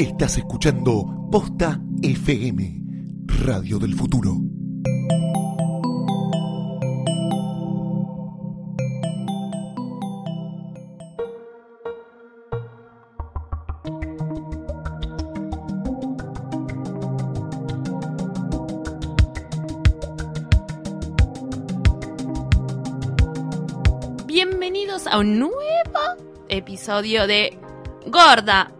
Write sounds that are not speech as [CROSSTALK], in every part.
Estás escuchando Posta FM, Radio del Futuro. Bienvenidos a un nuevo episodio de Gorda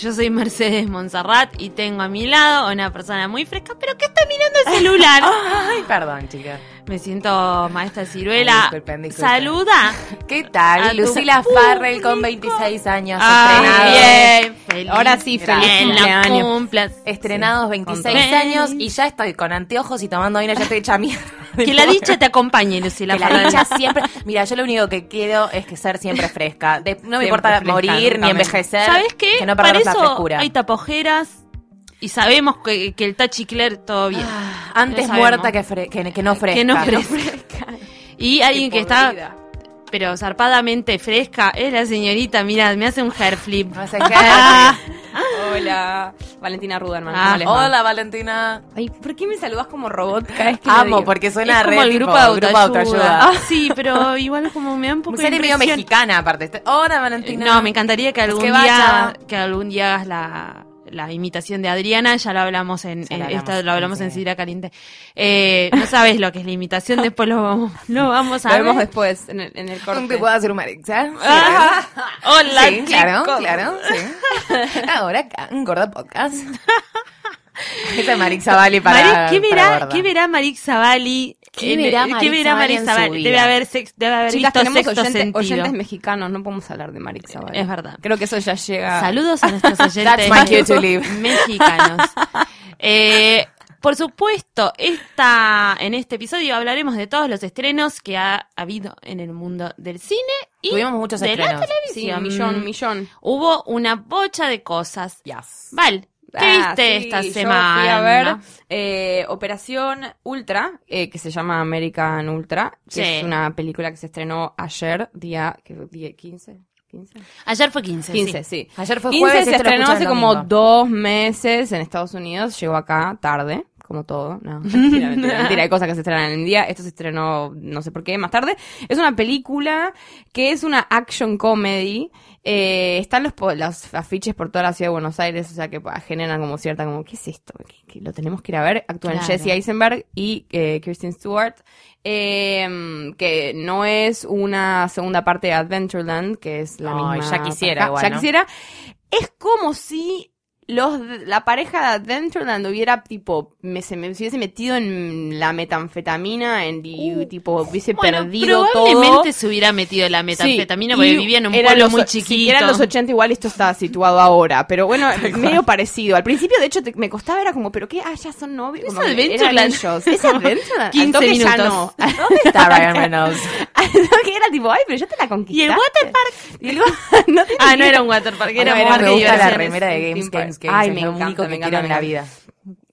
Yo soy Mercedes Monserrat y tengo a mi lado a una persona muy fresca, pero que está mirando el celular. [LAUGHS] Ay, perdón, chica. Me siento maestra ciruela. Disculpen, disculpen. Saluda. ¿Qué tal? Lucila. Farrell con 26 años, Ay, bien. Feliz. Ahora sí, feliz cumpleaños. cumplas. Estrenados 26 Con- años y ya estoy con anteojos y tomando vino, ya estoy hecha mierda. Que la dicha te acompañe, Lucila Que la dicha siempre. Mira, yo lo único que quiero es que ser siempre fresca. De- no me Siempre importa fresca, morir ni envejecer. ¿Sabes qué? Que no Para perdamos la eso frescura. hay tapojeras y sabemos que, que el Tachi Claire todo bien. Ah, Antes muerta que, fre- que, que no fresca. Que no fresca. Y alguien que está, pero zarpadamente fresca, es la señorita, mira, me hace un hair flip. No sé qué. Hola, Valentina Ruderman. Ah. Hola, Valentina. Ay, ¿por qué me saludas como robot cada vez que lo Amo, digo? porque suena es como re el tipo grupo de autoayuda. autoayuda. Ah, [LAUGHS] sí, pero igual como me da un poco Como de medio mexicana, aparte. Hola, Valentina. No, me encantaría que algún que día vaya. que algún día hagas la, la imitación de Adriana, ya lo hablamos en, en- hablamos, esto lo hablamos sí. en Sidra Caliente. Eh, no sabes lo que es la imitación, después lo vamos, [LAUGHS] lo vamos a Lo vemos ver. después en el, en el corte. ¿Te puedo hacer un marixa? Ah, [LAUGHS] hola, sí, claro, claro, sí. [LAUGHS] Ahora acá, en Gorda Podcast. Esa es Marixa Vali para, ¿qué, para verá, Gorda. ¿Qué verá Marix Zavalli? ¿Qué verá ¿Qué Marix verá en su vida? Debe haber, sex- debe haber Chicas, visto tenemos sexto oyente- oyentes mexicanos, no podemos hablar de Marixa. ¿vale? Es verdad. Creo que eso ya llega. Saludos a nuestros [LAUGHS] oyentes [LAUGHS] mexicanos. Eh, por supuesto, esta, en este episodio hablaremos de todos los estrenos que ha habido en el mundo del cine y Tuvimos muchos de la estrenos. Sí, televisión. un millón, un millón. Hubo una bocha de cosas. Yes. Val, ¿qué Ah, viste sí, esta yo semana? Fui a ver eh, Operación Ultra, eh, que se llama American Ultra, que Sí. es una película que se estrenó ayer, día, ¿qué, día 15. 15. Ayer fue 15. 15, sí. sí. Ayer fue 15 jueves, se estrenó hace como dos meses en Estados Unidos. Llegó acá tarde, como todo. No, [LAUGHS] mentira, mentira, mentira. Hay cosas que se estrenan en el día. Esto se estrenó, no sé por qué, más tarde. Es una película que es una action comedy. Eh, están los, los afiches por toda la ciudad de Buenos Aires, o sea que generan como cierta, como, ¿qué es esto? ¿Qué- qué- lo tenemos que ir a ver. Actúan Claro. Jesse Eisenberg y eh, Kirsten Stewart. Eh, que no es una segunda parte de Adventureland, que es la misma. ya quisiera igual, Ya ¿no? quisiera. Es como si los la pareja de Adventureland hubiera tipo me, se, me se hubiese metido en la metanfetamina en, y tipo hubiese Uh, Bueno, perdido probablemente todo. se hubiera metido la metanfetamina Sí, porque vivía en un eran pueblo los muy chiquito. Si eran los 80 igual esto está situado ahora, pero bueno, [LAUGHS] medio parecido. Al principio de hecho te- me costaba era como, pero qué, ah, ya son novios. Es que Adventureland. Es Adventureland. [LAUGHS] Al 15 toque ya minutos. no. ¿Dónde está Ryan Reynolds? [LAUGHS] Toque era tipo, ay, pero yo te la conquisté. Y el waterpark. No Ah, no era un waterpark, era un parque me de gusta la remera de Games. Games, Games. Ay, es me lo encanta, único me que encanta, quiero en me la vida.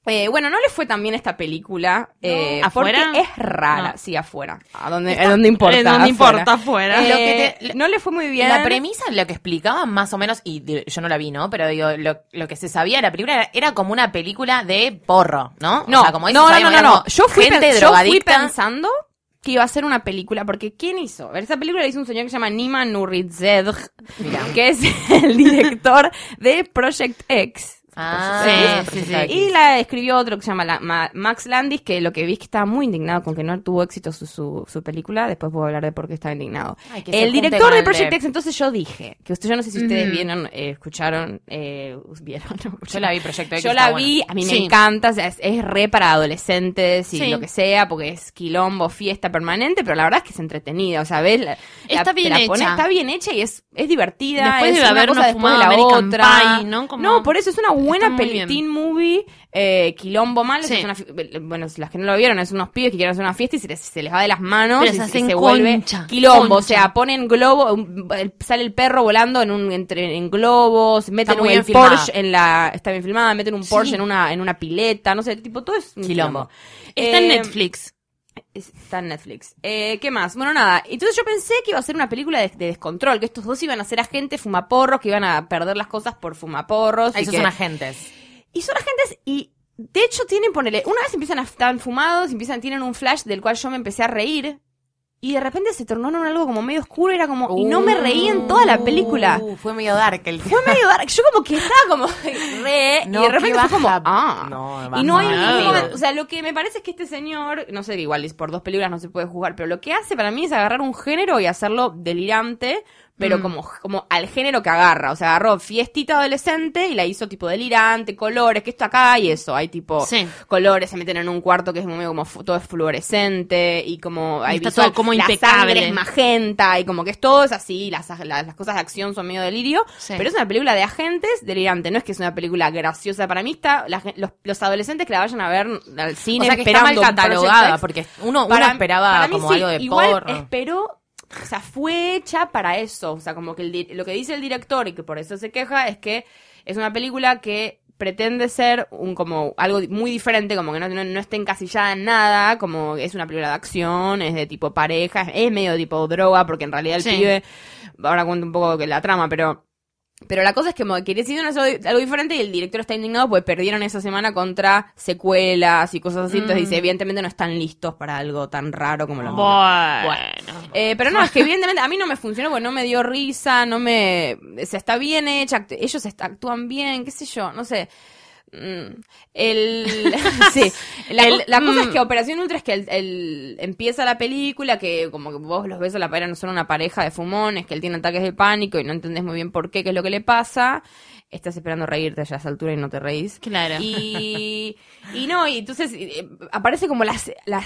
Eh, bueno, no le fue tan bien esta película. Eh, ¿Afuera? Porque es rara. No. Sí, afuera. ¿A dónde, a dónde importa? Eh, ¿dónde afuera. importa? Afuera. Eh, Lo que te- no le fue muy bien. La premisa, lo que explicaban más o menos, y de- yo no la vi, ¿no? Pero digo, lo, lo que se sabía de la película era, era como una película de porro, ¿no? No, O sea, como no, no, no, no, como Yo fui, gente pen- yo fui drogadicta. pensando que iba a ser una película, porque ¿quién hizo? A ver, esa película la hizo un señor que se llama Nima Nuridzedj, Mirá. que es [LAUGHS] el director de Project X. Ah, Sí, sí, sí. Y la escribió otro que se llama la- Ma- Max Landis, que lo que vi es que estaba muy indignado con que no tuvo éxito su, su, su película. Después puedo hablar de por qué estaba indignado. Ay, el director de Project de- X, entonces yo dije, que usted, yo no sé si ustedes vieron, eh, escucharon, eh, vieron. no, Yo la vi, Proyecto X. yo la vi, a mí me encanta, o sea, es, es re para adolescentes y lo que sea, porque es quilombo, fiesta permanente, pero la verdad es que es entretenida, o sea, ves, la- Está la- bien la pone- está bien hecha y es, es divertida. Después es de una cosa después de fumado la American otra. Pie, ¿no? Como- No, por eso es una buena peli teen movie, eh, quilombo mal, Sí. es una bueno, las que no lo vieron, es unos pibes que quieren hacer una fiesta y se les, se les va de las manos Pero y se vuelve quilombo, concha. o sea, ponen globo, sale el perro volando en un entre en globos, meten un filmada. Porsche en la está bien filmada, meten un Sí. Porsche en una en una pileta, no sé, tipo todo es un Quilombo. Está en Eh, Netflix. Está en Netflix. Eh, ¿Qué más? Bueno, nada. Entonces yo pensé que iba a ser una película de, de descontrol, que estos dos iban a ser agentes fumaporros, que iban a perder las cosas por fumaporros. y Esos que- son agentes. Y son agentes y de hecho tienen, ponele, una vez empiezan a estar fumados, empiezan, tienen un flash del cual yo me empecé a reír. Y de repente se tornó en algo como medio oscuro, era como, y no me reí en toda la película. Uh, fue medio dark el Fue medio dark. Yo como que estaba como [LAUGHS] re. No, y de repente fue como. Ah. No, y no hay ningún momento. O sea, lo que me parece es que este señor. No sé, igual por dos películas no se puede jugar. Pero lo que hace para mí es agarrar un género y hacerlo delirante. Pero Mm. como, como al género que agarra. O sea, agarró fiestita adolescente y la hizo tipo delirante, colores, que esto acá y eso. Hay tipo Sí. colores, se meten en un cuarto que es medio como todo es fluorescente y como hay está visual, todo como la impecable. sangre es magenta y como que es todo es así, las, las, las cosas de acción son medio delirio, Sí. pero es una película de agentes delirante, no es que es una película graciosa para mí, está, la los, los adolescentes que la vayan a ver al O cine sea que está mal esperando catalogada, porque uno, uno esperaba para mí como sí, algo de igual porno. esperó, o sea, fue hecha para eso. O sea, como que el lo que dice el director y que por eso se queja es que es una película que pretende ser un como algo muy diferente, como que no, no, no esté encasillada en nada, como es una película de acción, es de tipo pareja, es medio tipo droga, porque en realidad el Sí. pibe, ahora cuento un poco que la trama, pero pero la cosa es que deciden hacer algo diferente y el director está indignado porque perdieron esa semana contra secuelas y cosas así. Entonces dice, evidentemente no están listos para algo tan raro como lo Bueno. Eh, pero no, es que evidentemente a mí no me funcionó porque no me dio risa, no me... O sea, está bien hecha, ellos actúan bien, qué sé yo, no sé. Mm, El, [LAUGHS] sí, la, El, co- la cosa mm. es que Operación Ultra es que el, el- empieza la película que como que vos los ves a la pareja no son una pareja de fumones, que él tiene ataques de pánico y no entendés muy bien por qué, qué es lo que le pasa. Estás esperando reírte ya a esa altura y no te reís. Claro. Y, [LAUGHS] y no, y entonces eh, aparece como la, la,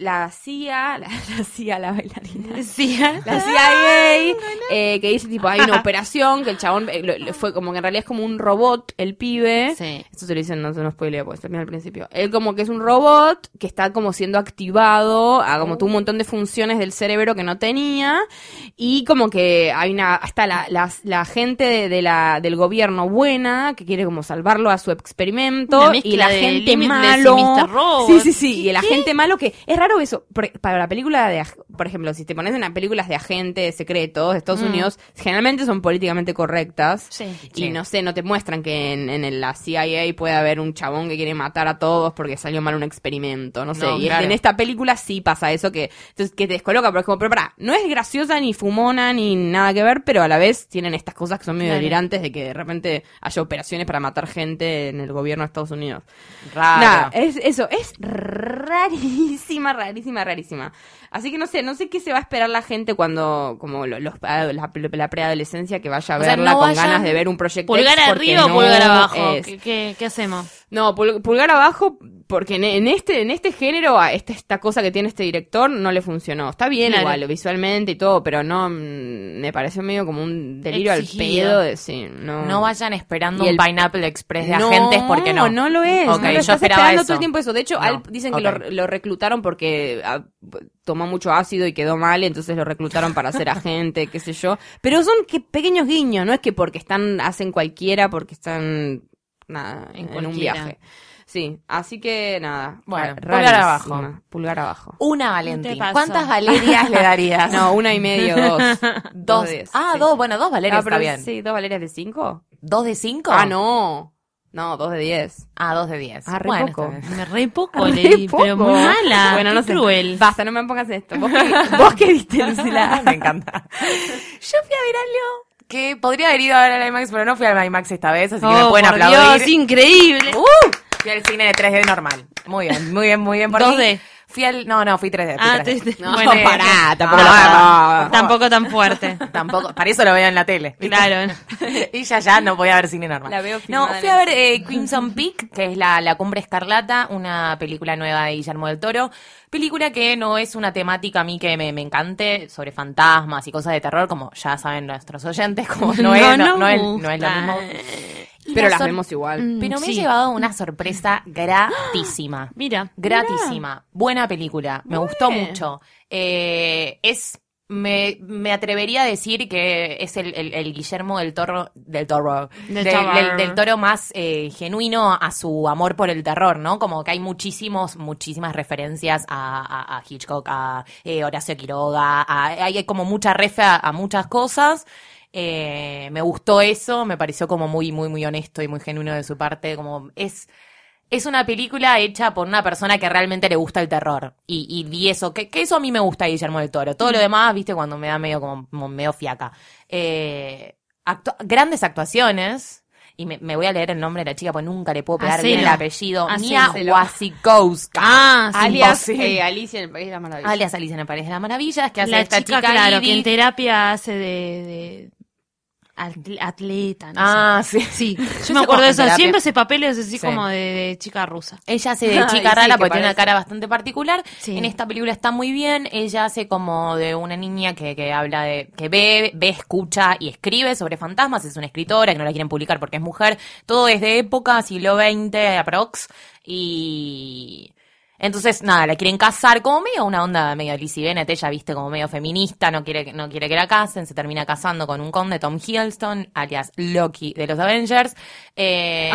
la CIA, la, [LAUGHS] la CIA, la bailarina. Sí. La CIA, eh, que dice tipo, hay una [LAUGHS] operación, que el chabón eh, lo- lo- fue como que en realidad es como un robot, el pibe. Sí. Esto se lo dicen, no se nos spoilea porque bien al principio. Él como que es un robot que está como siendo activado a como tú un montón de funciones del cerebro que no tenía. Y como que hay una, está la, la, la gente de, de la, del gobierno buena que quiere como salvarlo a su experimento. Y la gente malo. Sí, sí, sí. Y la gente malo que es raro eso. por- para la película de, por ejemplo, si te pones en las películas de agentes secretos de Estados Unidos, generalmente son políticamente correctas. Sí. Y Sí. no sé, no te muestran que en, en el- la CIA puede haber un chabón que quiere matar a todos porque salió mal un experimento, no sé. No, y claro. en esta película sí pasa eso que, entonces, que te descoloca, pero es como, pero pará, no es graciosa ni fumona ni nada que ver, pero a la vez tienen estas cosas que son medio Claro. delirantes de que de repente haya operaciones para matar gente en el gobierno de Estados Unidos. Raro. Es eso, es rarísima, rarísima, rarísima. Así que no sé, no sé qué se va a esperar la gente cuando, como lo- los, la, la preadolescencia que vaya a O sea, verla no con ganas de ver un proyecto ¿Pulgar arriba o pulgar abajo? ¿Qué, qué, qué hacemos? No, pul- pulgar abajo, porque en, en este, en este género, a este, esta cosa que tiene este director no le funcionó. Está bien Claro. igual, visualmente y todo, pero no, mm, me pareció medio como un delirio Exigido. al pedo de sí, no. No vayan esperando Y un el- Pineapple Express de No, agentes porque no. No, lo es. Ok, no lo yo estás esperaba esperando eso. todo el tiempo eso. De hecho, No, a él dicen que lo, lo reclutaron porque ah, tomó mucho ácido y quedó mal, entonces lo reclutaron para ser agente, qué sé yo. Pero son que pequeños guiños, no es que porque están, hacen cualquiera, porque están, nada, En en, un viaje. Sí, así que nada. Bueno, pulgar abajo. Pulgar abajo. Una Valentín. ¿Cuántas Valerias le darías? [LAUGHS] No, una y medio, [LAUGHS] dos. Dos. diez, ah, sí. dos. Bueno, dos Valerias Ah, pero está bien. Sí, dos Valerias de cinco. ¿Dos de cinco? Ah, no. No, dos de diez. Ah, dos de diez. Ah, re bueno, poco. Me re [LAUGHS] poco, Re le di, pero poco. muy mala. Bueno, no sé. cruel. Basta, no me pongas esto. ¿Vos qué, vos qué viste, Lucila? Me encanta. Yo fui a ver algo que podría haber ido a ver al IMAX, pero no fui al IMAX esta vez, así que me Oh, pueden por aplaudir. Dios, increíble. ¡Uh! Fui al cine de 3D normal. Muy bien, muy bien, muy bien por 2D. mí. Fui al... No, no, fui 3D. fui Ah, 3D. te- te- No, bueno, pará, tampoco Ah, lo- Tampoco tan fuerte. [LAUGHS] Tampoco, para eso lo veo en la tele. ¿viste? Claro. [LAUGHS] y ya ya no voy a ver cine normal. La veo no, fui a ver eh, Crimson Peak, que es la, la Cumbre Escarlata, una película nueva de Guillermo del Toro. Película que no es una temática a mí que me, me encante, sobre fantasmas y cosas de terror, como ya saben nuestros oyentes, como [LAUGHS] no, es, no, no es, no es lo mismo. Pero la las vemos igual. Mm, Pero me sí. he llevado una sorpresa [GASPS] gratísima. Mira. Gratísima. Buena película. Me gustó mucho. Eh, es me, me atrevería a decir que es el, el- el Guillermo del Toro, del Toro, Del del, Toro. del- Toro más eh, genuino a su amor por el terror, ¿no? Como que hay muchísimos, muchísimas referencias a, a- a Hitchcock, a eh, Horacio Quiroga, a- hay como mucha refe a muchas cosas. Eh, me gustó eso, me pareció como muy, muy, muy honesto y muy genuino de su parte, como es... Es una película hecha por una persona que realmente le gusta el terror. Y, y vi eso, que, que eso a mí me gusta Guillermo del Toro. Todo lo demás, viste, cuando me da medio como, como medio fiaca. Eh, actu- grandes actuaciones. Y me, me voy a leer el nombre de la chica porque nunca le puedo pegar bien el apellido. Hacelo. Wasikowska. Ah, sí. Alias eh, Alicia en el País de las Maravillas. Alias Alicia en el País de las Maravillas, que hace La esta chica, chica, claro, que en terapia hace de, de atleta, no Ah, sí. sé. Sí, [LAUGHS] yo me acuerdo de eso. Siempre hace papeles así Sí. como de, de chica rusa. Ella hace [LAUGHS] de chica rara que porque tiene una cara bastante particular. Sí. En esta película está muy bien. Ella hace como de una niña que, que habla de, que ve, ve, escucha y escribe sobre fantasmas. Es una escritora que no la quieren publicar porque es mujer. Todo es de época, siglo XX, aprox. Y entonces, nada, la quieren casar como medio una onda medio Lizzie Bennett. Ella viste como medio feminista, no quiere, que- no quiere que la casen. Se termina casando con un conde, Tom Hiddleston, alias Loki de los Avengers. [LAUGHS] Eh,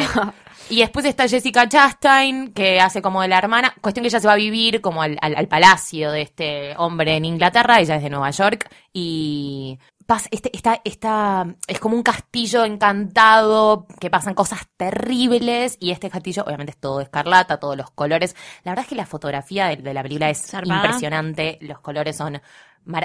y después está Jessica Chastain, que hace como de la hermana. Cuestión que ella se va a vivir como al, al- al palacio de este hombre en Inglaterra. Ella es de Nueva York. Y pasa, este, está, está, es como un castillo encantado, que pasan cosas terribles. Y este castillo, obviamente, es todo escarlata, todos los colores. La verdad es que la fotografía de, de la película es Zarpada. impresionante. Los colores son.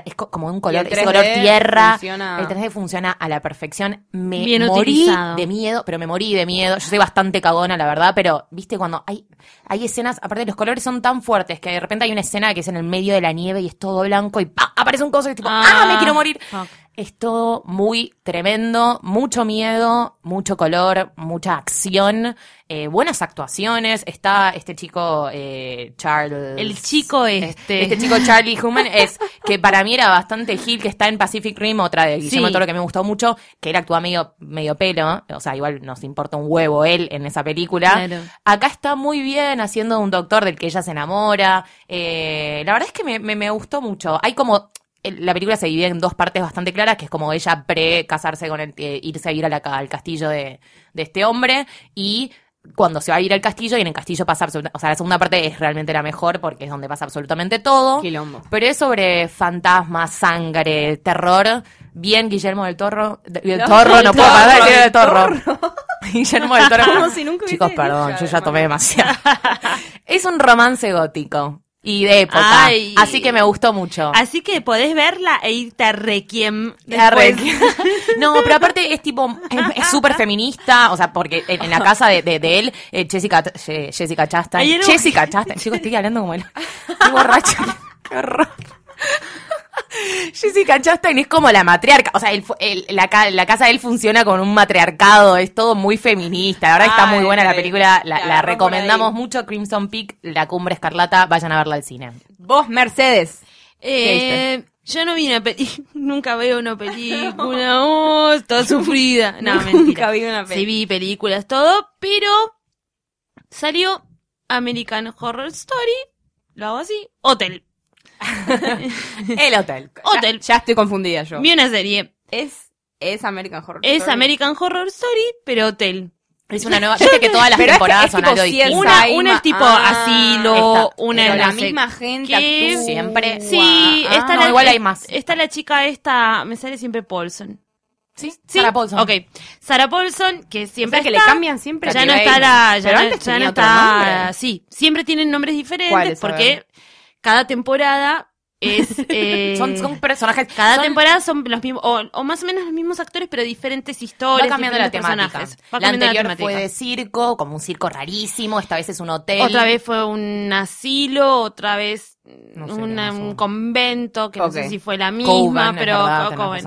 Es co- como un color, ese 3D color tierra. funciona- El 3D funciona a la perfección. Me Bien morí utilizado. de miedo, pero me morí de miedo. Yo soy bastante cagona, la verdad, pero viste cuando hay, hay escenas, aparte los colores son tan fuertes que de repente hay una escena que es en el medio de la nieve y es todo blanco y ¡pa! aparece un coso y es tipo, ¡ah! me quiero morir. fuck. Es todo muy tremendo, mucho miedo, mucho color, mucha acción, eh, buenas actuaciones. Está este chico eh, Charles. El chico este. Este chico Charlie Human es que para mí era bastante Gil, que está en Pacific Rim, otra de Guillermo Sí. Toro que me gustó mucho, que él actúa medio, medio pelo, o sea, igual nos importa un huevo él en esa película. Claro. Acá está muy bien haciendo un doctor del que ella se enamora. Eh, la verdad es que me, me, me gustó mucho. Hay como. La película se divide en dos partes bastante claras, que es como ella pre-casarse con el, eh, irse a ir a la al castillo de, de este hombre y cuando se va a ir al castillo y en el castillo pasa o sea, la segunda parte es realmente la mejor porque es donde pasa absolutamente todo. Quilombo. Pero es sobre fantasmas, sangre, terror. Bien, Guillermo del Toro. de- del No, Torro, no puedo parar de decir del Torro. [LAUGHS] Guillermo del Toro. Como si nunca Chicos, perdón, dicho, yo ya tomé demasiado. [LAUGHS] es un romance gótico. Y de época. Ay. Así que me gustó mucho. Así que podés verla e irte a Requiem después. [LAUGHS] No, pero aparte es tipo, es súper feminista, o sea, porque en, en la casa de, de, de él, eh, Jessica, Je- Jessica Chastain, Jessica Chastain, chicos, estoy hablando como él, estoy borracha, qué horror. [LAUGHS] Jessica Chastain es como la matriarca, o sea, el fu- el- la, ca- la casa de él funciona con un matriarcado, es todo muy feminista, la verdad está muy buena la película, la, recomendamos mucho, Crimson Peak, La Cumbre Escarlata, vayan a verla al cine. Vos, Mercedes. Eh, yo no vi una película, [LAUGHS] nunca veo una película, [LAUGHS] oh, toda sufrida. No, Nunca mentira. vi una Sí peli. vi películas, todo, pero salió American Horror Story, lo hago así, Hotel. [LAUGHS] El hotel. Hotel. Ya estoy confundida yo. Vi una serie. Es, es American Horror Es Story. American Horror Story, pero Hotel. Es una nueva, [LAUGHS] viste que todas las [LAUGHS] Pero es que temporadas es son algo distinto. Una, es tipo ah, asilo, está. una Pero es la sé misma gente qué. actúa. Siempre. Sí, Ah, está no, la, igual hay más. Está la chica esta, me sale siempre Paulson. Sí, Sí, Sarah Paulson. Ok. Sarah Paulson, que O siempre sea que le está, cambian siempre. ya no está la, ya no, ya no está, nombre. sí, siempre tienen nombres diferentes porque cada temporada es, [LAUGHS] eh, Son, son personajes. cada son- temporada son los mismos, o, o más o menos los mismos actores, pero diferentes Va historias, cambiando la temática. personajes. Va la anterior fue de circo, como un circo rarísimo. Esta vez es un hotel. Otra vez fue un asilo, otra vez No sé, una- un convento, que no sé si fue la misma, Coven, pero verdad, Coven.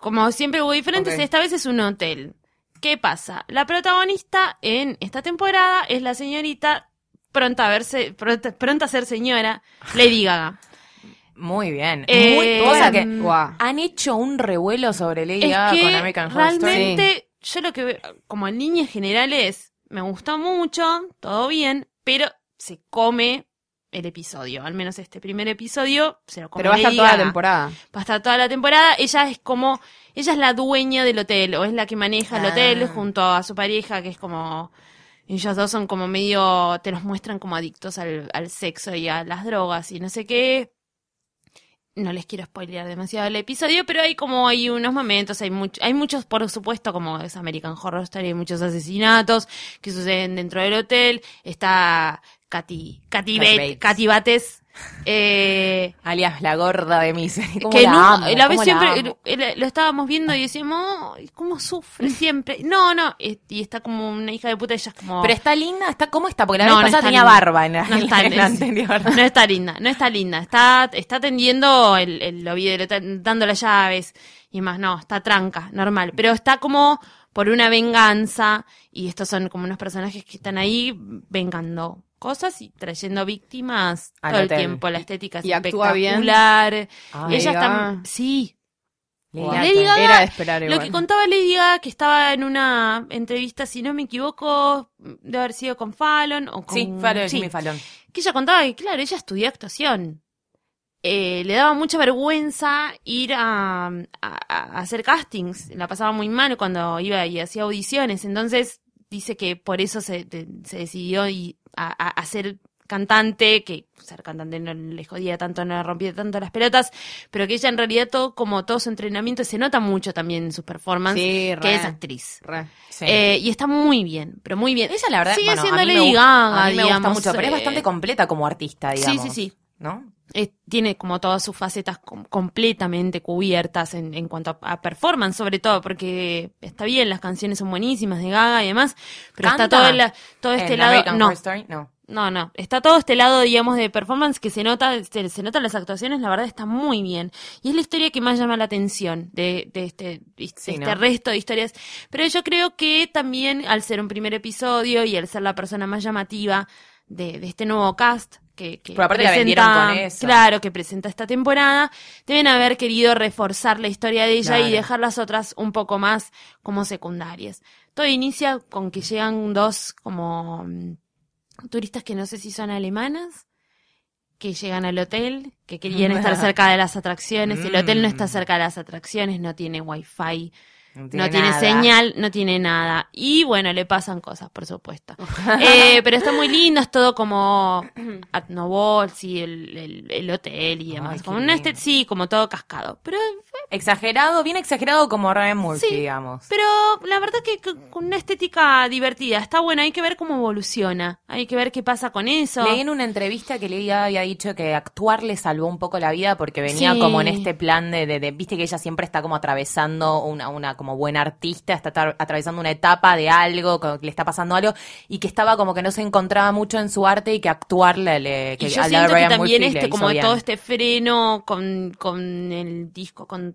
como siempre hubo diferentes, esta vez es un hotel. ¿Qué pasa? La protagonista en esta temporada es la señorita pronta a verse, pronta, pronta a ser señora, Lady Gaga. Muy bien. Eh, Muy, cosa que Guau. han hecho un revuelo sobre Lady Es Gaga que con American Horror Story. realmente yo lo que veo, como en líneas generales, me gustó mucho, todo bien, pero se come el episodio. Al menos este primer episodio se lo come Pero va a estar toda la temporada. Va a estar toda la temporada. Ella es como, ella es la dueña del hotel, o es la que maneja el Ah. hotel junto a su pareja, que es como, ellos dos son como medio, te los muestran como adictos al, al sexo y a las drogas y no sé qué. No les quiero spoilear demasiado el episodio, pero hay como hay unos momentos, hay mucho, hay muchos, por supuesto, como es American Horror Story, hay muchos asesinatos que suceden dentro del hotel. Está Katy, Katy, Katy Bates, Bates. Katy Bates, eh, Alias la gorda de Misery. [LAUGHS] ¿Cómo que la no, amo? la vez ¿Cómo siempre amo? lo estábamos viendo y decíamos, "Ay, ¿cómo sufre [LAUGHS] siempre? No, no, eh, y está como una hija de puta, ella es como... Pero está linda, está ¿cómo está? Porque la No, vez no pasada tenía linda. barba en la, no está, en la es- anterior. no está linda, no está linda, está, está atendiendo el, el lobby dando las llaves y más, no, está tranca, normal, pero está como por una venganza y estos son como unos personajes que están ahí vengando cosas y trayendo víctimas todo el tiempo, la estética es Y bien. espectacular, ella está, sí, Lady Wow. Lady Gaga, Era de esperar lo igual. que contaba Lady Gaga, que estaba en una entrevista, si no me equivoco, de haber sido con Fallon o con... Sí, Fallon, sí, Fallon. que ella contaba que, claro, ella estudió actuación. Eh, le daba mucha vergüenza ir a, a- a hacer castings. La pasaba muy mal cuando iba y hacía audiciones. Entonces dice que por eso se, se decidió y a, a- a ser cantante, que ser cantante no le jodía tanto, no le rompía tanto las pelotas, pero que ella en realidad todo, como todo su entrenamiento, se nota mucho también en sus performances, Sí, que es actriz. Re. Sí. Eh, y está muy bien, pero muy bien. Ella, la verdad, sigue bueno, siendo Lady gusta- Gaga, a mí me gusta digamos, mucho, pero es eh, bastante completa como artista, digamos. Sí, sí, sí. ¿No? Eh, tiene como todas sus facetas com- completamente cubiertas en, en cuanto a, a performance, sobre todo, porque está bien, las canciones son buenísimas de Gaga y demás, pero está todo, el- todo este En lado. American No, Story, no. no, no. Está todo este lado, digamos, de performance que se nota, se, se notan las actuaciones, la verdad está muy bien. Y es la historia que más llama la atención de, de este, de Sí, este ¿no? resto de historias. Pero yo creo que también, al ser un primer episodio y al ser la persona más llamativa de, de este nuevo cast, que, que Pero aparte la vendieron con eso. claro, que presenta esta temporada, deben haber querido reforzar la historia de ella y dejar las otras un poco más como secundarias. Todo inicia con que llegan dos como mm, turistas que no sé si son alemanas, que llegan al hotel, que querían estar [LAUGHS] cerca de las atracciones. El hotel no está Mm. cerca de las atracciones, no tiene wifi, No no tiene señal, no tiene nada. Y bueno, le pasan cosas, por supuesto. [LAUGHS] Eh, pero está muy lindo, es todo como [CLEARS THROAT] Nouveau, sí, el, el, el hotel y demás. Ay, como una este, sí, como todo cascado. Pero Exagerado, bien exagerado como Ryan Murphy, Sí. digamos. Pero la verdad que con una estética divertida. Está bueno, hay que ver cómo evoluciona. Hay que ver qué pasa con eso. Leí en una entrevista que Lady había dicho que actuar le salvó un poco la vida porque venía Sí. como en este plan de, de, de- viste que ella siempre está como atravesando una, una como buena artista, está atra- atravesando una etapa de algo, que le está pasando algo, y que estaba como que no se encontraba mucho en su arte y que actuar le, le Y que yo a la siento que Ryan también Murphy le este, como bien. todo este freno con, con el disco con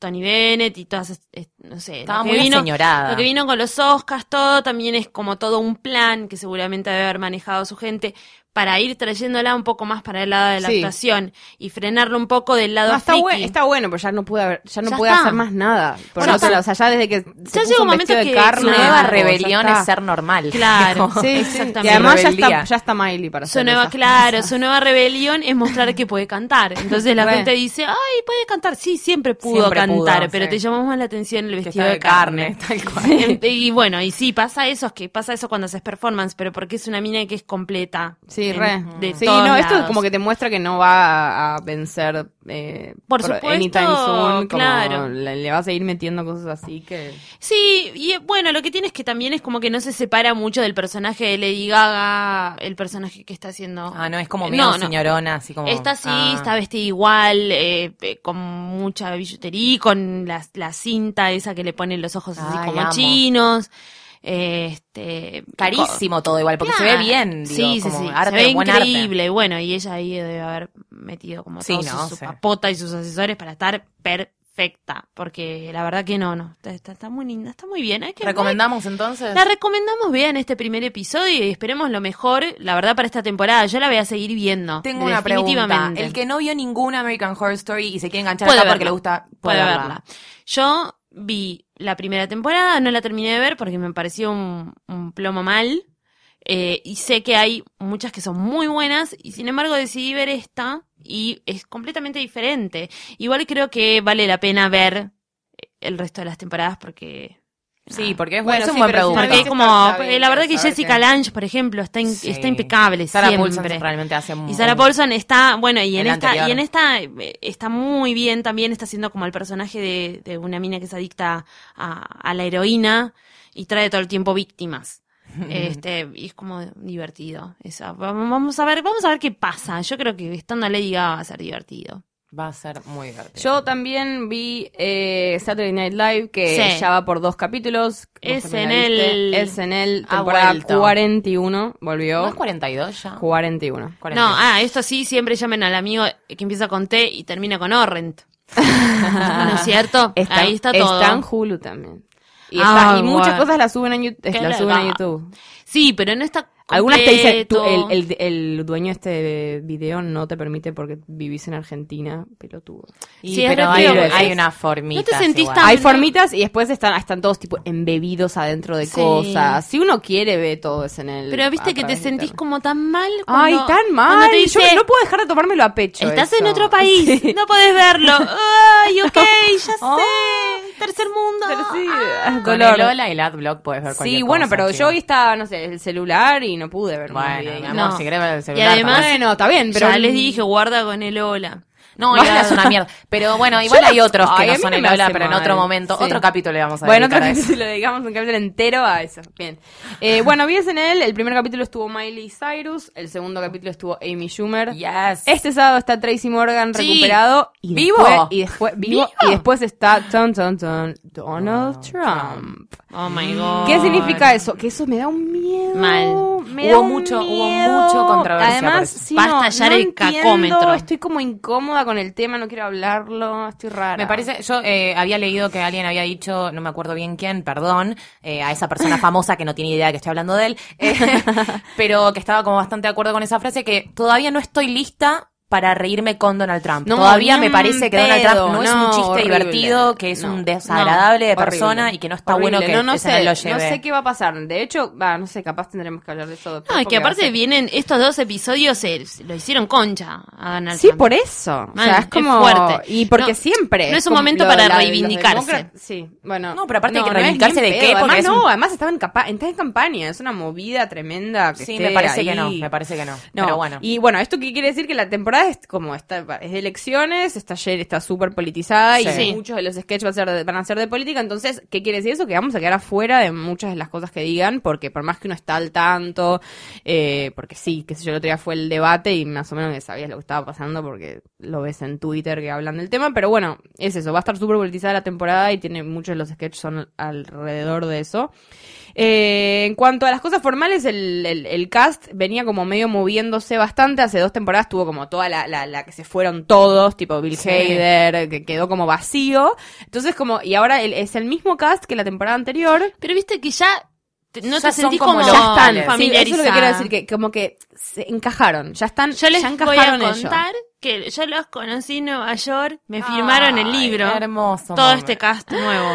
Tony Bennett y todas, es- es- no sé, Estaba lo que muy vino, lo que vino con los Oscars, todo también es como todo un plan que seguramente debe haber manejado su gente para ir trayéndola un poco más para el lado de la Sí. actuación y frenarlo un poco del lado No, está, friki. buen- está bueno, pero ya no puede, haber- ya no Ya puede está. hacer más nada. Por Bueno, está- o sea, ya desde que se Ya puso llega un momento de que carne. su nueva rebelión es está. ser normal. [LAUGHS] Claro, Sí, sí. exactamente. Y además ya está, ya está Miley para Su hacer nueva, claro, cosas. [LAUGHS] su nueva rebelión es mostrar que puede cantar. Entonces la gente dice, ay, puede cantar. Sí, siempre pudo Siempre pudo, pero sí. te llamamos más la atención el vestido está de carne. tal [LAUGHS] cual. y bueno, y sí, pasa eso, es que pasa eso cuando haces performance, pero porque es una mina que es completa. Sí, en- re. de sí, no, esto es como que te muestra que no va a vencer eh, Por supuesto, anytime soon. Como claro. le, le va a seguir metiendo cosas así que. Sí, y eh, bueno, lo que tiene es que también es como que no se separa mucho del personaje de Lady Gaga, el personaje que está haciendo. Ah, no, es como No, medio no. señorona, así como... Está así, Ah. está vestida igual, eh, eh, con mucha billutería, con la, la cinta esa que le ponen los ojos así Ay, como amo. chinos. Eh, Este, Carísimo todo igual, porque se ve bien, digo, sí, sí, como sí. arte, se ve buen increíble. Bueno, y ella ahí debe haber metido como Sí, no, su, su papota y sus asesores para estar perfecta. Porque la verdad que no, no. Está, muy linda, está muy bien. Hay que, ¿Recomendamos entonces? la recomendamos, vean este primer episodio y esperemos lo mejor, la verdad, para esta temporada. Yo la voy a seguir viendo. Tengo una pregunta. El que no vio ninguna American Horror Story y se quiere enganchar Puede acá verla. porque le gusta, puede verla. Yo vi la primera temporada, no la terminé de ver porque me pareció un, plomo mal. Eh, y sé que hay muchas que son muy buenas y sin embargo decidí ver esta y es completamente diferente. Igual creo que vale la pena ver el resto de las temporadas porque... Sí, porque es, Bueno, es un sí, buen producto. Porque como, bien, eh, la verdad que Jessica que- Lange, por ejemplo, está, in- Sí. está impecable Sarah siempre. Paulson realmente hace Y Sarah Paulson está, bueno, y en esta, anterior. y en esta eh, está muy bien también, está haciendo como el personaje de, de una mina que es adicta a, a la heroína y trae todo el tiempo víctimas. [LAUGHS] Este, y es como divertido. Esa. Vamos vamos a ver, vamos a ver qué pasa. Yo creo que estando Lady Gaga va a ser divertido. Va a ser muy divertido. Yo también vi eh, Saturday Night Live, que Sí. ya va por dos capítulos. Es en el- Es en el Ha temporada vuelto. 41, volvió. ¿No es 42 ya? 41. 42. No, ah, esto sí, siempre llamen al amigo que empieza con T y termina con Orrent. [LAUGHS] ¿No es cierto? Está, Ahí está todo. Está en Hulu también. Y, Ah, y muchas bueno. cosas las suben, en, YouTube- las suben a. YouTube. Sí, pero no está Algunas te dicen, tú, el, completo. el, el dueño de este video no te permite porque vivís en Argentina, pelotudo. Y, Sí, pero hay, hay es- una formita. ¿No te sentís tan- Hay formitas y después están, están todos tipo embebidos adentro de Sí. cosas. Si uno quiere, ve todo eso en el. Pero viste a que te sentís como tan mal. Ay, tan mal. te dice, Yo no puedo dejar de tomármelo a pecho. Estás eso. en otro país, [LAUGHS] Sí. no podés verlo. [LAUGHS] Ay, ok, ya [LAUGHS] sé. Tercer mundo. Pero sí, Ah. es Con dolor. el Lola y el Adblock puedes ver cualquier Sí, bueno, cosa, pero chico. yo hoy estaba, no sé, el celular y no pude ver Bueno, mi amor, No. si querés ver el Y celular. además- también. Bueno, está bien, pero ya les dije, guarda con el hola. No, [LAUGHS] Lola es una mierda. Pero bueno, igual Yo hay no- otros que Ay, a no mí son no el me Lola, hace pero en mal. otro momento, Sí. otro capítulo le vamos a Bueno, dedicar otro a eso. capítulo, dedicamos un capítulo entero a eso. Bien. Eh, [LAUGHS] bueno, vi en él. El primer capítulo estuvo Miley Cyrus. El segundo capítulo estuvo Amy Schumer. Yes. Este sábado está Tracy Morgan Sí. recuperado. Y ¿Vivo? Después, y después, vivo, ¿Vivo? Y después está ton, ton, ton, Donald Trump. Oh my god. ¿Qué significa eso? Que eso me da un miedo. Mal. Me Hubo un mucho- hubo miedo. mucho controversia por Además, eso. sí, Va a no, estallar no el entiendo, cacómetro. Estoy como incómoda con el tema, no quiero hablarlo. Estoy rara. Me parece, yo eh, había leído que alguien había dicho, no me acuerdo bien quién, perdón, eh, a esa persona [LAUGHS] famosa que no tiene idea que estoy hablando de él, eh, [LAUGHS] pero que estaba como bastante de acuerdo con esa frase, que todavía no estoy lista para reírme con Donald Trump. No, todavía me parece que Donald Trump no, es un no, chiste horrible. divertido, que es No, un desagradable de no, persona horrible. y que no está Horrible. bueno que no, no sé, no lo no lleve. sé qué va a pasar. De hecho, va, no sé, capaz tendremos que hablar de eso. después No, y porque que aparte vienen estos dos episodios, se, se lo hicieron concha a Donald Sí, Trump. por eso. o sea, es es fuerte. Y porque No, siempre. no es un momento para la- reivindicarse. Sí, bueno. No, pero aparte hay que no es reivindicarse de qué, Además, es no, además estaba en, está en campaña. Es una movida tremenda. Sí, me parece que no, me parece que no. No, Pero bueno. y bueno, ¿esto qué quiere decir? Que la temporada es como está, es de elecciones, está ayer está súper politizada Sí. y muchos de los sketches van a, ser de, van a ser de política, entonces, ¿qué quiere decir eso? Que vamos a quedar afuera de muchas de las cosas que digan, porque por más que uno está al tanto, eh, porque sí, qué sé yo, el otro día fue el debate y más o menos que sabías lo que estaba pasando porque lo ves en Twitter que hablan del tema, pero bueno, es eso, va a estar súper politizada la temporada y tiene muchos de los sketches son alrededor de eso. Eh, en cuanto a las cosas formales, el, el- el cast venía como medio moviéndose bastante. Hace dos temporadas tuvo como toda la, la, la que se fueron todos, tipo Bill Sí. Hader, que quedó como vacío. Entonces como, y ahora el- es el mismo cast que la temporada anterior. Pero viste que ya no Ya te son sentís como ya están, sí, familiarizada. eso es lo que quiero decir, que como que se encajaron, ya están, Yo les ya voy a ellos. contar que yo los conocí en Nueva York, me firmaron el libro. hermoso Todo este cast nuevo.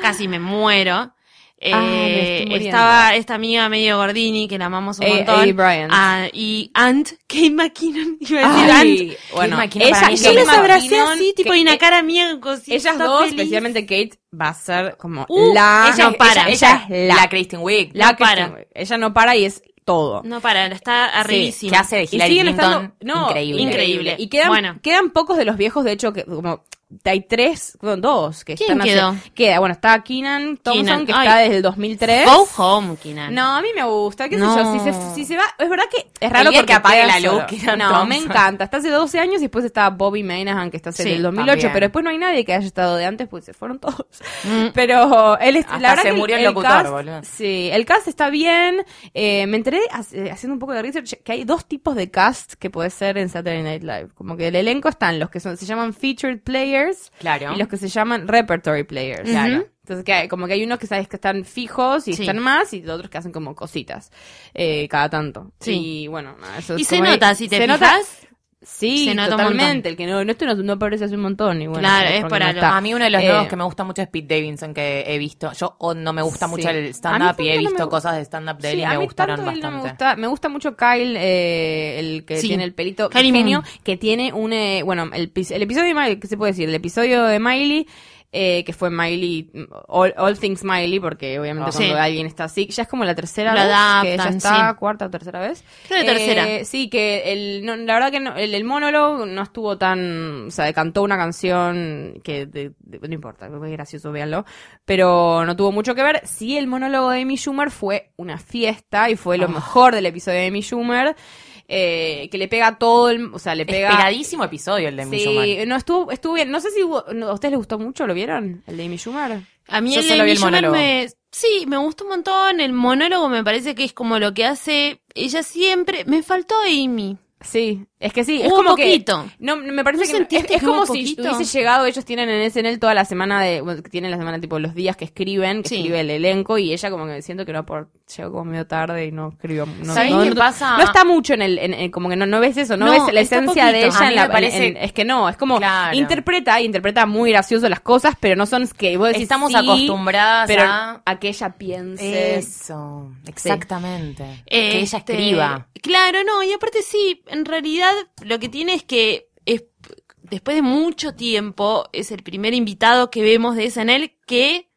Casi me muero. Eh, Ah, muriendo. estaba esta amiga medio gordini que la amamos un Eh, montón. Eddie Bryant. Ah, y Ant, [LAUGHS] Kate McKinnon, [LAUGHS] iba a decir Ay, Ant. bueno, Kate McKinnon para ella, mí Yo Kate abracé así, tipo, que- y una cara mía cosita Ellas dos, feliz. especialmente Kate, va a ser como Uh, la... ella no para. Ella, es la, la- Kristen Wiig. la no Kristen para. Wiig. Ella no para y es todo. No para, está Sí, arribísima. que hace de Y Hillary Clinton. estando, no, increíble. Increíble. Y quedan, Bueno. quedan pocos de los viejos, de hecho, que como hay tres, bueno, dos que ¿Quién están quedó? hace- queda, bueno, está Keenan Thompson, Keenan, que ay. está desde el 2003. Go home, Keenan. No, a mí me gusta, qué sé yo, si se, si se va, es verdad que es raro porque que apague la luz. Keenan No, me encanta, está hace 12 años y después está Bobby Maynahan, que está desde Sí, el 2008, también. pero después no hay nadie que haya estado de antes, pues se fueron todos. Mm. [LAUGHS] Pero él es, Hasta la verdad se que murió el el locutor, cast, boludo. Sí, el cast está bien. Eh, me enteré haciendo un poco de research que hay dos tipos de cast que puede ser en Saturday Night Live. Como que el elenco están los que son, se llaman featured players Claro. y los que se llaman repertory players. Claro. Entonces, que hay, como que hay unos que sabes que están fijos y Sí. están más, y otros que hacen como cositas eh, cada tanto. Sí. Y bueno, eso es Y se como- nota, si te se fijas, nota- Sí, Se nota totalmente. El que no, no, este no, no aparece hace un montón. Y bueno, Claro, es para no. A mí uno de los Eh, nuevos que me gusta mucho es Pete Davidson, que he visto. Yo o no me gusta Sí. mucho el mí stand-up y he visto cosas de stand-up de él Sí, y me gustaron bastante. me gusta. Me gusta mucho Kyle, eh, el que Sí. tiene el pelito genio, que tiene un... eh, bueno, el, el episodio de Miley, ¿qué se puede decir? El episodio de Miley... eh, que fue Miley, all, All Things Miley, porque obviamente Ah. cuando Sí. alguien está así, ya es como la tercera Lo vez, que ya está, sí. cuarta o tercera vez. Creo que tercera. Eh, sí, que el, no, la verdad que no- el, el monólogo no estuvo tan, o sea, cantó una canción que de- de- no importa, es gracioso, véanlo, pero no tuvo mucho que ver. Sí, el monólogo de Amy Schumer fue una fiesta y fue lo mejor del episodio de Amy Schumer, eh, que le pega a todo el, o sea, le pega... Esperadísimo episodio el de Amy Sí, Schumer. no estuvo, estuvo bien. No sé si hubo- no, a ustedes les gustó mucho, ¿lo vieron? El de Amy Schumer. A mí Yo el de Amy Schumer me... Sí, me gustó un montón. El monólogo me parece que es como lo que hace ella siempre. Me faltó Amy. Sí, es que sí, es como poquito. que no me parece ¿No que es, es que como si hubiese llegado, ellos tienen en SNL toda la semana de bueno, tienen la semana tipo los días que escriben, que Sí. escribe el elenco y ella como que siento que no por llegó como medio tarde y no escribió no, ¿Sabés no, qué pasa? No está mucho en el en- en- como que no, no ves eso, no, ves la esencia de ella en la parece- en- es que no, es como Claro. interpreta, interpreta muy gracioso las cosas, pero no son que vos decís Estamos sí, acostumbradas pero a... a que ella piense Eso, exactamente. Eh, que ella este, escriba. Claro, no, y aparte sí, en realidad lo que tiene es que es, después de mucho tiempo es el primer invitado que vemos de SNL que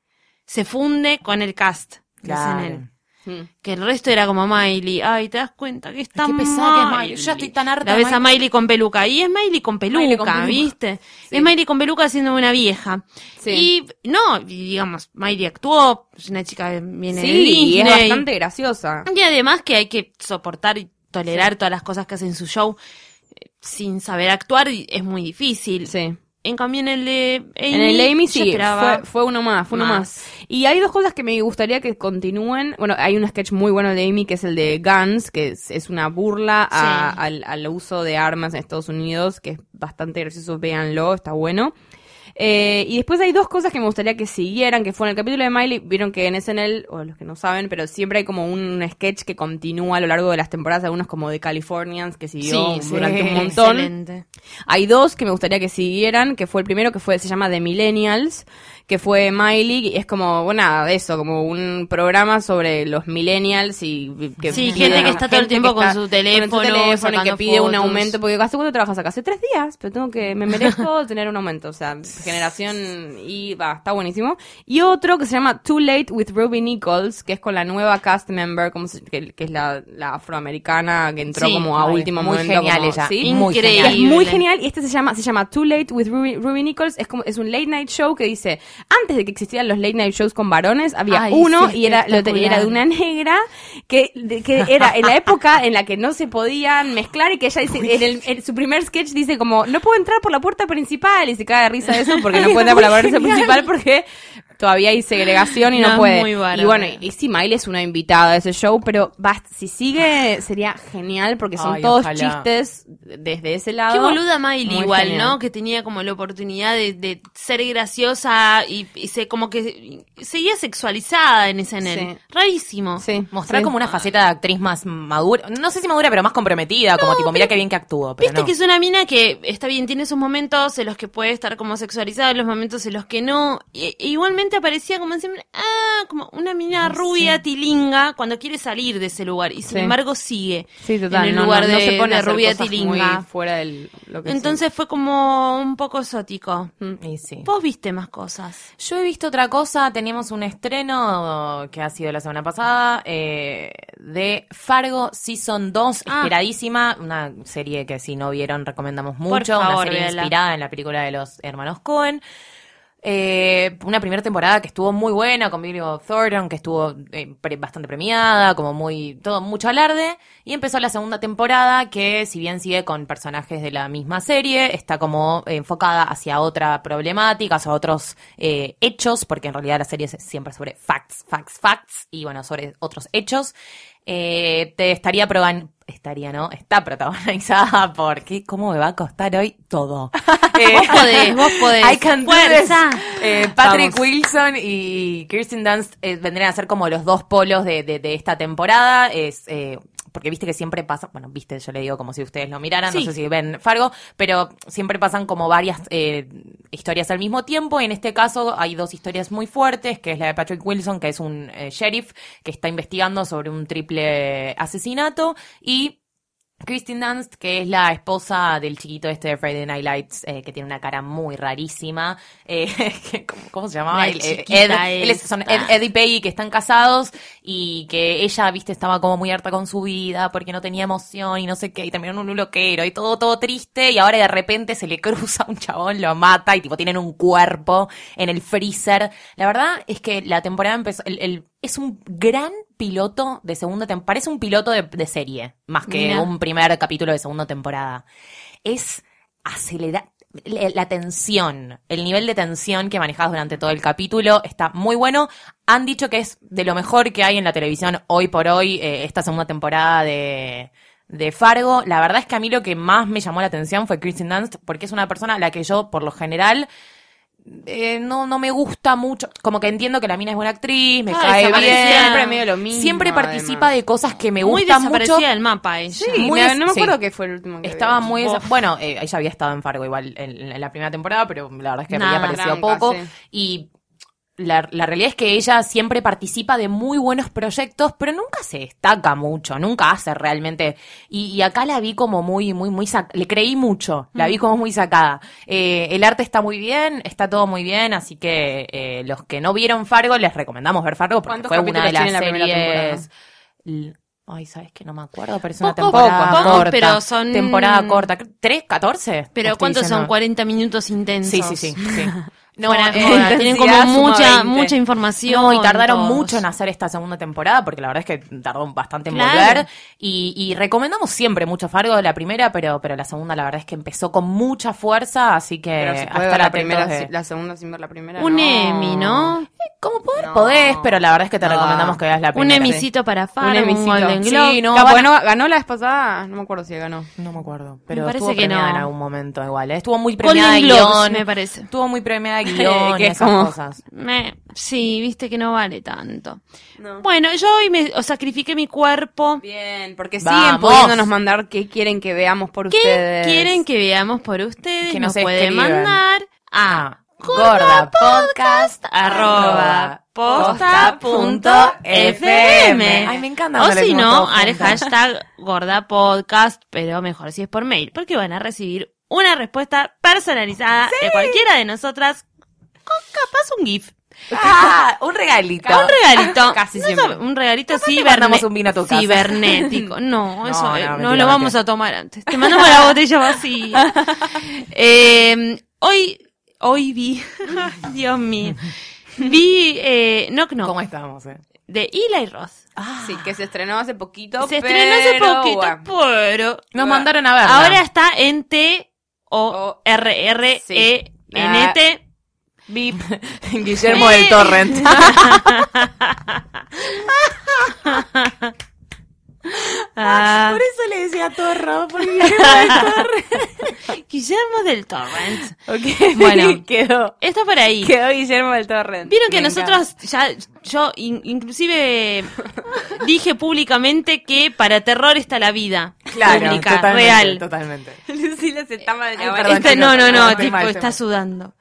se funde con el cast de Claro. SNL. Mm. Que el resto era como Miley. Ay, te das cuenta que está Qué pesada que es Miley. Yo ya estoy tan harta La ves a Miley. Miley con peluca. Y es Miley con peluca, Miley con peluca. ¿viste? Sí. Es Miley con peluca siendo una vieja. Sí. Y no, y digamos, Miley actuó, es una chica que viene de Sí, y es Disney. bastante graciosa. Y además que hay que soportar tolerar todas las cosas que hace en su show eh, sin saber actuar es muy difícil. Sí. En cambio en el de Amy, En el Amy sí, fue, fue uno más, fue uno más. más. Y hay dos cosas que me gustaría que continúen. Bueno, hay un sketch muy bueno de Amy que es el de Guns, que es, es una burla a- Sí. al, al uso de armas en Estados Unidos, que es bastante gracioso, véanlo, está bueno. Eh, y después hay dos cosas que me gustaría que siguieran, que fue en el capítulo de Miley, vieron que en SNL, o los que no saben, pero siempre hay como un sketch que continúa a lo largo de las temporadas, algunos como de Californians, que siguió Sí, durante sí, un [LAUGHS] montón. excelente. Hay dos que me gustaría que siguieran, que fue el primero que fue, se llama The Millennials, que fue Miley, y es como, bueno, nada, de eso, como un programa sobre los millennials y que Sí, gente que está todo el tiempo con su teléfono, teléfono y que pide un aumento, porque ¿hace cuánto trabajas acá? Hace tres días, pero tengo que, me merezco [LAUGHS] tener un aumento, o sea, generación y va, está buenísimo. Y otro que se llama Too Late with Ruby Nichols, que es con la nueva cast member, como se- que, que es la, la afroamericana que entró Sí, como a último muy momento. genial como- ella, ¿sí? muy Increíble. genial. Que es muy genial y este se llama se llama Too Late with Ruby, Ruby Nichols es como es un late night show que dice antes de que existieran los late night shows con varones había Ay, uno sí, y era lo te- y era de una negra que, de- que era en la época en la que no se podían mezclar y que ella dice en, el- en su primer sketch dice como no puedo entrar por la puerta principal y se cae de risa de eso porque no puede entrar por la puerta principal porque todavía hay segregación y no, puede muy y bueno y sí Miley es una invitada de ese show pero basta, si sigue sería genial porque son Ay, todos ojalá. chistes desde ese lado Qué boluda Miley Muy igual, genial. ¿no? Que tenía como la oportunidad de, de ser graciosa y, y se como que seguía sexualizada en SNL. Sí. Rarísimo. Sí, Mostrar sí. como una faceta de actriz más madura. No sé si madura, pero más comprometida. como tipo, mira qué bien que actúo. Pero Viste no. que es una mina que está bien, tiene sus momentos en los que puede estar como sexualizada, los momentos en los que no. Y- e igualmente aparecía como siempre, ah, como una mina rubia tilinga cuando quiere salir de ese lugar. Y sin Sí. embargo sigue Sí, total. en el no, lugar no, de, no se pone de rubia tilinga. fuera del lo que Entonces fue como un poco exótico. Y sí. Vos viste más cosas. Yo he visto otra cosa, teníamos un estreno que ha sido la semana pasada eh, de Fargo Season 2, Ah. esperadísima, una serie que si no vieron recomendamos mucho, una serie véala. inspirada en la película de los hermanos Cohen. Eh, una primera temporada que estuvo muy buena con Billy Thornton, que estuvo eh, bastante premiada, como muy, todo mucho alarde. Y empezó la segunda temporada que, si bien sigue con personajes de la misma serie, está como enfocada hacia otra problemática, hacia otros eh, hechos, porque en realidad la serie es siempre sobre facts, facts, facts, y bueno, sobre otros hechos. Te estaría proban estaría, ¿no? Está protagonizada por ¿qué? ¿Cómo me va a costar hoy todo? [LAUGHS] Eh, Vos podés, vos podés. I can Fuerza. Eh, Patrick Vamos. Wilson y Kirsten Dunst eh, vendrían a ser como los dos polos de, de- de esta temporada. Es, eh, porque viste que siempre pasa, bueno, viste, yo le digo como si ustedes lo miraran, no sé si ven Fargo, pero siempre pasan como varias eh, historias al mismo tiempo. Y en este caso hay dos historias muy fuertes, que es la de Patrick Wilson, que es un eh, sheriff que está investigando sobre un triple asesinato, y Kristen Dunst, que es la esposa del chiquito este de Friday Night Lights, eh, que tiene una cara muy rarísima. eh, [LAUGHS] que- ¿cómo, cómo se llamaba? El- eh, Ed, él es- son. Ed- Ed y Peggy que están casados y que ella, viste, estaba como muy harta con su vida porque no tenía emoción y no sé qué, y terminaron en un loquero y todo, todo triste y ahora de repente se le [LAUGHS] cruza un chabón, lo mata y tipo tienen un cuerpo en el freezer. La verdad es que la temporada empezó, el, el- es un gran piloto de segunda temporada, parece un piloto de, de serie, más que Mira. un primer capítulo de segunda temporada. Es acelerar la la tensión, el nivel de tensión que manejas durante todo el capítulo está muy bueno. Han dicho que es de lo mejor que hay en la televisión hoy por hoy, eh, esta segunda temporada de, de Fargo. La verdad es que a mí lo que más me llamó la atención fue Kristen Dunst, porque es una persona a la que yo, por lo general, eh, no, no me gusta mucho. Como que entiendo que la mina es buena actriz, me cae bien. Siempre medio lo mismo, Siempre participa además. de cosas que me Muy gustan mucho. desaparecida del mapa ella. Sí, Muy des- no me sí. acuerdo qué fue el último que Estaba vi. muy... Bueno, eh, ella había estado en Fargo igual en, en la primera temporada, pero la verdad es que Nada. había aparecido poco. sí. Y la, la realidad es que ella siempre participa de muy buenos proyectos, pero nunca se destaca mucho, nunca hace realmente. Y, y acá la vi como muy, muy, muy... sac- Le creí mucho, la vi como muy sacada. Eh, el arte está muy bien, está todo muy bien, así que eh, los que no vieron Fargo, les recomendamos ver Fargo porque ¿Cuántos fue una de las la series... Ay, ¿sabes que No me acuerdo, pero es una temporada poco, corta. pero son- Temporada corta. ¿Tres? ¿Catorce? Pero ¿cuántos son? diciendo. 40 minutos intensos. Sí, sí, sí. sí. [LAUGHS] No, eh, tienen como mucha, 20. mucha información. No, y tardaron todos. mucho en hacer esta segunda temporada, porque la verdad es que tardó bastante en Claro. volver. Y, y recomendamos siempre mucho Fargo de la primera, pero, pero la segunda la verdad es que empezó con mucha fuerza, así que Pero se puede hasta ver la primera, de... la segunda sin ver la primera. Un no. Emmy, ¿no? Como poder No. podés, pero la verdad es que te No. recomendamos que veas la Un primera. emisito para Fargo, un, Emicito. Golden Sí, Globe. no, no- ganó la vez pasada, no me acuerdo si ganó. No me acuerdo, pero parece estuvo que premiada no. en algún momento igual. ¿eh? Estuvo muy premiada Golden en Globes, guion. me parece. Estuvo muy premiada guion [LAUGHS] Que es esas como- cosas. Me- sí, viste que no vale tanto. Bueno, yo hoy me o sacrifiqué mi cuerpo. Bien, porque Vamos. siguen pudiéndonos mandar qué quieren que veamos por ¿Qué ustedes. quieren que veamos por ustedes? Que nos nos pueden mandar a Gorda Podcast arroba posta punto FM. fm. Ay, me encanta O si no, al hashtag gorda podcast, pero mejor si es por mail, porque van a recibir una respuesta personalizada de cualquiera de nosotras capaz un GIF. Ah, un regalito. Un regalito. Casi No siempre. un regalito te mandamos un vino a tu casa. cibernético. No, [LAUGHS] No, eso no, eh, no, mentira, lo vamos mentira. a tomar antes. Te mandamos la botella vacía. [LAUGHS] Eh, hoy, hoy vi, [LAUGHS] Dios mío, vi eh, Knock Knock ¿Cómo estamos, eh? de Eli Roth. Sí, que se estrenó hace poquito. Se estrenó hace poquito, bueno. pero Nos mandaron a verla. ahora está en T O R R E N T. Bip. [LAUGHS] Guillermo del Torrent. [LAUGHS] Ah, Por eso le decía Torro, porque [LAUGHS] Guillermo del Torrent. Ok, Bueno. quedó. Está por ahí. Quedó Guillermo del Torrent. Vieron que nosotros ya, yo in- inclusive dije públicamente que para terror está la vida. Claro, pública, totalmente, real. Totalmente. Lucila se está mal. Ay, perdón, Esta- chicos, no, no, no, estoy tipo, mal, está sudando.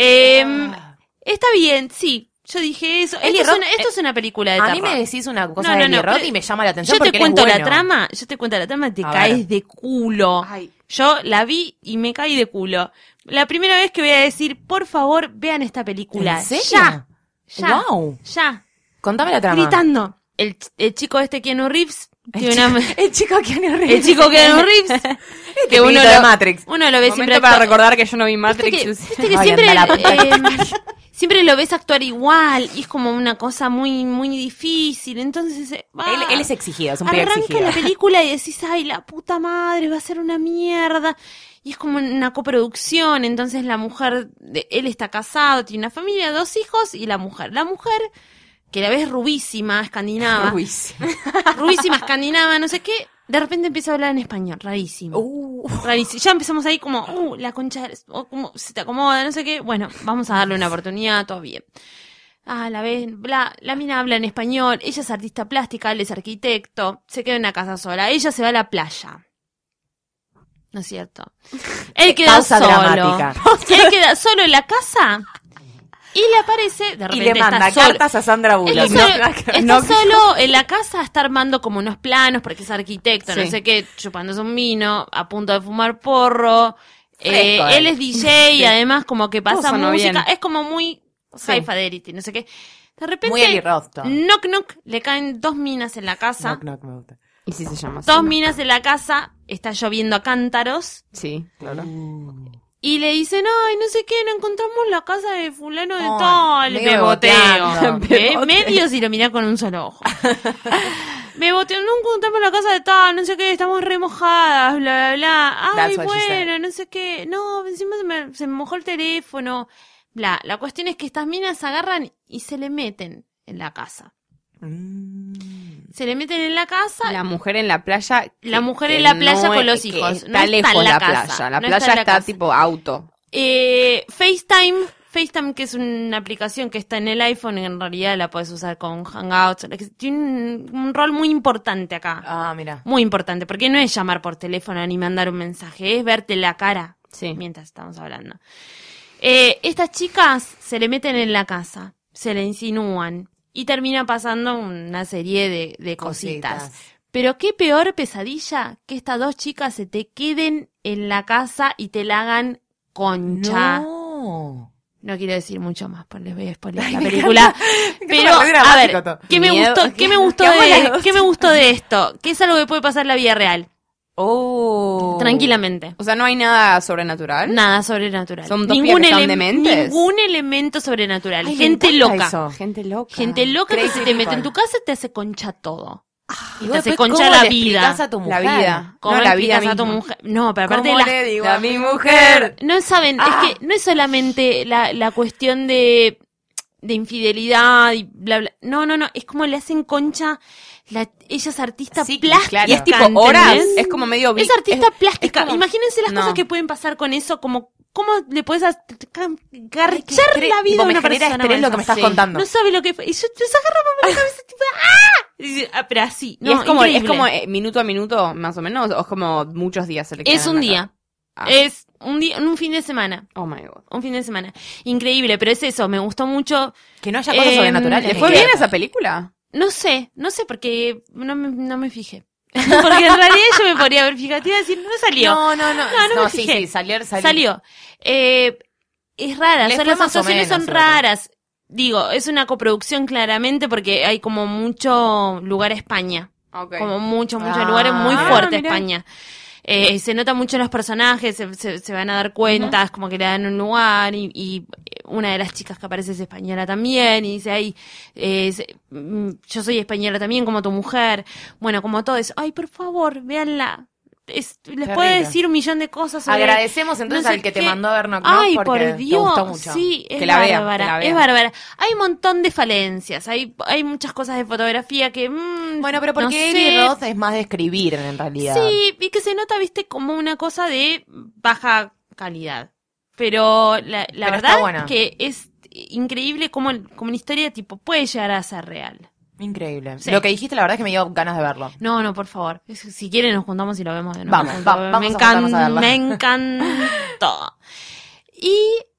Em, está bien, sí. Yo dije eso. Esto, es Roth, una, esto es una película de A terror. mí me decís una cosa No, de no, Roth y me llama la atención Yo te porque cuento la trama, yo te cuento la trama, te A caes ver. de culo. Ay. Yo la vi y me caí de culo. La primera vez que voy a decir, por favor, vean esta película. ¿En serio? Ya. Ya. Wow. Ya. Contame la trama. Gritando. El, el chico este Keanu Reeves. El, tiene chico, una- [LAUGHS] el chico Keanu Reeves. el chico Keanu [LAUGHS] Reeves. que Tipito uno de lo, Matrix. uno lo ve Momento siempre para recordar que yo no vi Viste Matrix. que, viste que Ay, siempre, que eh, lo ves actuar igual y es como una cosa muy muy difícil. Entonces, eh, Él, él es exigido, es un arranca exigido. la película y decís, ay, la puta madre, va a ser una mierda. Y es como una coproducción, entonces la mujer, de, él está casado, tiene una familia, dos hijos y la mujer. La mujer, que la ves rubísima, escandinava, [LAUGHS] Ruiz. [LAUGHS] rubísima, escandinava, no sé qué, de repente empieza a hablar en español, rarísimo. Uh. Rarísimo. Ya empezamos ahí como, uh, la concha, de- o como se te acomoda, no sé qué. Bueno, vamos a darle una oportunidad, todo bien. Ah, la ven, bla, la mina habla en español, ella es artista plástica, él es arquitecto, se queda en una casa sola, ella se va a la playa. ¿No es cierto? [LAUGHS] Él queda Pausa solo. dramática. Él queda solo en la casa y le aparece, de Y repente le manda está solo. cartas a Sandra Bullock. [LAUGHS] Está, solo, está solo en la casa, está armando como unos planos porque es arquitecto, no Sí. sé qué, chupándose un vino, a punto de fumar porro. Eh, Fresco, él él. es DJ y además como que pasa música. bien. Es como muy Sí. high fidelity, no sé qué. De repente, Muy knock knock, le caen dos minas en la casa. Knock, knock, me gusta. ¿Y si se llama así? Dos minas en la casa, está lloviendo a cántaros. Sí, claro. Y le dicen, ay, no sé qué, no encontramos la casa de fulano de Ay, tal. beboteando. Ve- [LAUGHS] Beboteo. Medio si lo mirás con un solo ojo. [LAUGHS] Beboteo, no encontramos la casa de tal, no sé qué, estamos remojadas, bla, bla, bla. Ay, bueno, no sé qué. No, encima se me, se me mojó el teléfono. Bla, la cuestión es que estas minas agarran y se le meten en la casa. Mm. Se le meten en la casa La mujer en la playa. La mujer en la playa no con los hijos. Está No está lejos en la la casa. playa. La No playa está la tipo auto. Eh, FaceTime, FaceTime que es una aplicación que está en el iPhone, en realidad la puedes usar con Hangouts, tiene un, un rol muy importante acá. Ah, mira. Muy importante, porque no es llamar por teléfono ni mandar un mensaje, es verte la cara Sí. mientras estamos hablando. Eh, estas chicas se le meten en la casa, se le insinúan y termina pasando una serie de, de cositas. Pero qué peor pesadilla que estas dos chicas se te queden en la casa y te la hagan concha. No, No. quiero decir mucho más, porque les voy a spoiler Ay, la película. [LAUGHS] Pero, a ver. ¿qué me Miedo. gustó, qué me gustó [LAUGHS] de, qué me gustó de esto? Que es algo que puede pasar en la vida real, Oh. tranquilamente. O sea, no hay nada sobrenatural. Nada sobrenatural. Son dos ningún, que están dementes. ningún elemento sobrenatural. Ay, Gente loca. eso. Gente loca. Gente loca que se te mete en tu casa y te hace concha todo. Y te hace concha ¿cómo la le vida. a tu La mujer? vida. ¿Cómo no, la vida a tu mujer? No, pero aparte ¿Cómo las le digo la- a mi mujer? No saben, Ah. es que no es solamente la, la cuestión de, de infidelidad y bla, bla. No, no, no, es como le hacen concha. La, ella es artista Sí, plástica. claro. Y es tipo horas. Es como medio. Es artista es- plástica. es como- Imagínense las No. cosas que pueden pasar con eso, como cómo le puedes garchar la vida a me una genera persona. estrés lo que me estás contando. No sabe lo que fue. Y yo, yo se agarra por la cabeza, tipo, ¡ah! Y ah, pero así. Y No, es como, es como eh, minuto a minuto, más o menos, o es como muchos días se le Es un día. Ah. Es un día, un fin de semana. Oh my god. Un fin de semana. Increíble, pero es eso, me gustó mucho. Que no haya cosas Eh, sobrenaturales. ¿Le fue que- bien esa película? No sé, no sé, porque no me, no me fijé. [LAUGHS] porque en realidad yo me podría haber fijado. Te iba a decir, no salió. No, no, no. No, no me sí, fijé. sí, salió, salió. Salió. Eh, es rara, Le o sea, fue las actuaciones menos, son raras. Digo, es una coproducción claramente porque hay como mucho lugar a España. Ok. Como muchos, muchos Ah. lugares muy mira. España. Eh, se nota mucho en los personajes, se, se- se van a dar cuenta, es como que le dan un lugar y, y una de las chicas que aparece es española también y dice, ay, eh, yo soy española también como tu mujer. Bueno, como todo eso, ay, por favor, véanla. Es- les puede decir un millón de cosas sobre Agradecemos entonces no sé al que te mandó a ver Knock Ay, porque por te Dios, gustó mucho. sí, es Que la vea, que la es bárbara. Hay un montón de falencias, hay, hay muchas cosas de fotografía que, mm, Bueno, pero porque no sé. Es más de escribir en realidad. Sí, y que se nota, viste, como una cosa de baja calidad. Pero la, la Pero verdad buena. es que es increíble como, como una historia tipo puede llegar a ser real. Increíble. Sí. Lo que dijiste, la verdad es que me dio ganas de verlo. No, no, por favor. Si quieren nos juntamos y lo vemos de nuevo. Vamos, va- vamos me, a juntarnos a verlo. me encantó. Y [LAUGHS]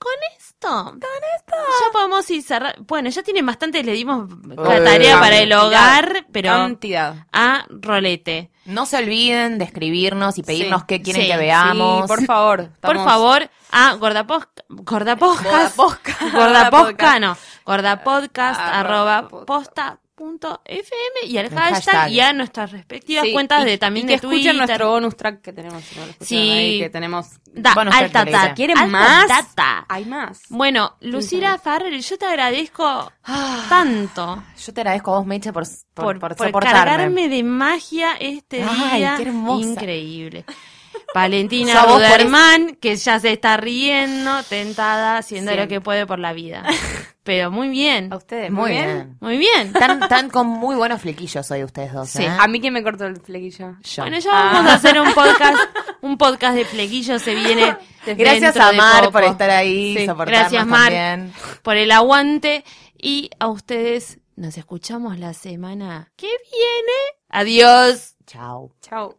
con esto, ya podemos ir cerrar. Bueno, ya tienen bastante, le dimos la tarea para el hogar, pero Cantidad. a rolete. No se olviden de escribirnos y pedirnos Sí, qué quieren sí, que veamos. Sí, por favor. Por favor, a Gordaposca, Gordaposcas, Gordaposca. Gordaposca, no, Gordapodcast, Arroba arroba, posta fm y al El hashtag, hashtag. y a nuestras respectivas Sí, cuentas y- de también y que de escuchen Twitter. nuestro bonus track que tenemos. si no lo escucharon Sí. ahí, que tenemos. Da, alta data. ¿Quieren alta más? data. Hay más. Bueno, Lucila Farrell, yo te agradezco tanto Yo te agradezco a vos, Meche, por, por, por, por por soportarme. cargarme de magia este Ay, día. qué hermosa. Increíble. Valentina Ruderman, que ya se está riendo, tentada, haciendo lo que puede por la vida. [LAUGHS] Pero muy bien, A ustedes. Muy bien. muy bien. Tan, tan con muy buenos flequillos hoy ustedes dos, Sí. ¿eh? A mí quién me cortó el flequillo. Yo. Bueno, ya vamos a hacer un podcast, un podcast de flequillo, se viene [LAUGHS] Gracias a Mar por estar ahí, Sí, soportarnos Gracias, Mar, también. por el aguante. Y a ustedes nos escuchamos la semana que viene. Adiós. Chao. Chao.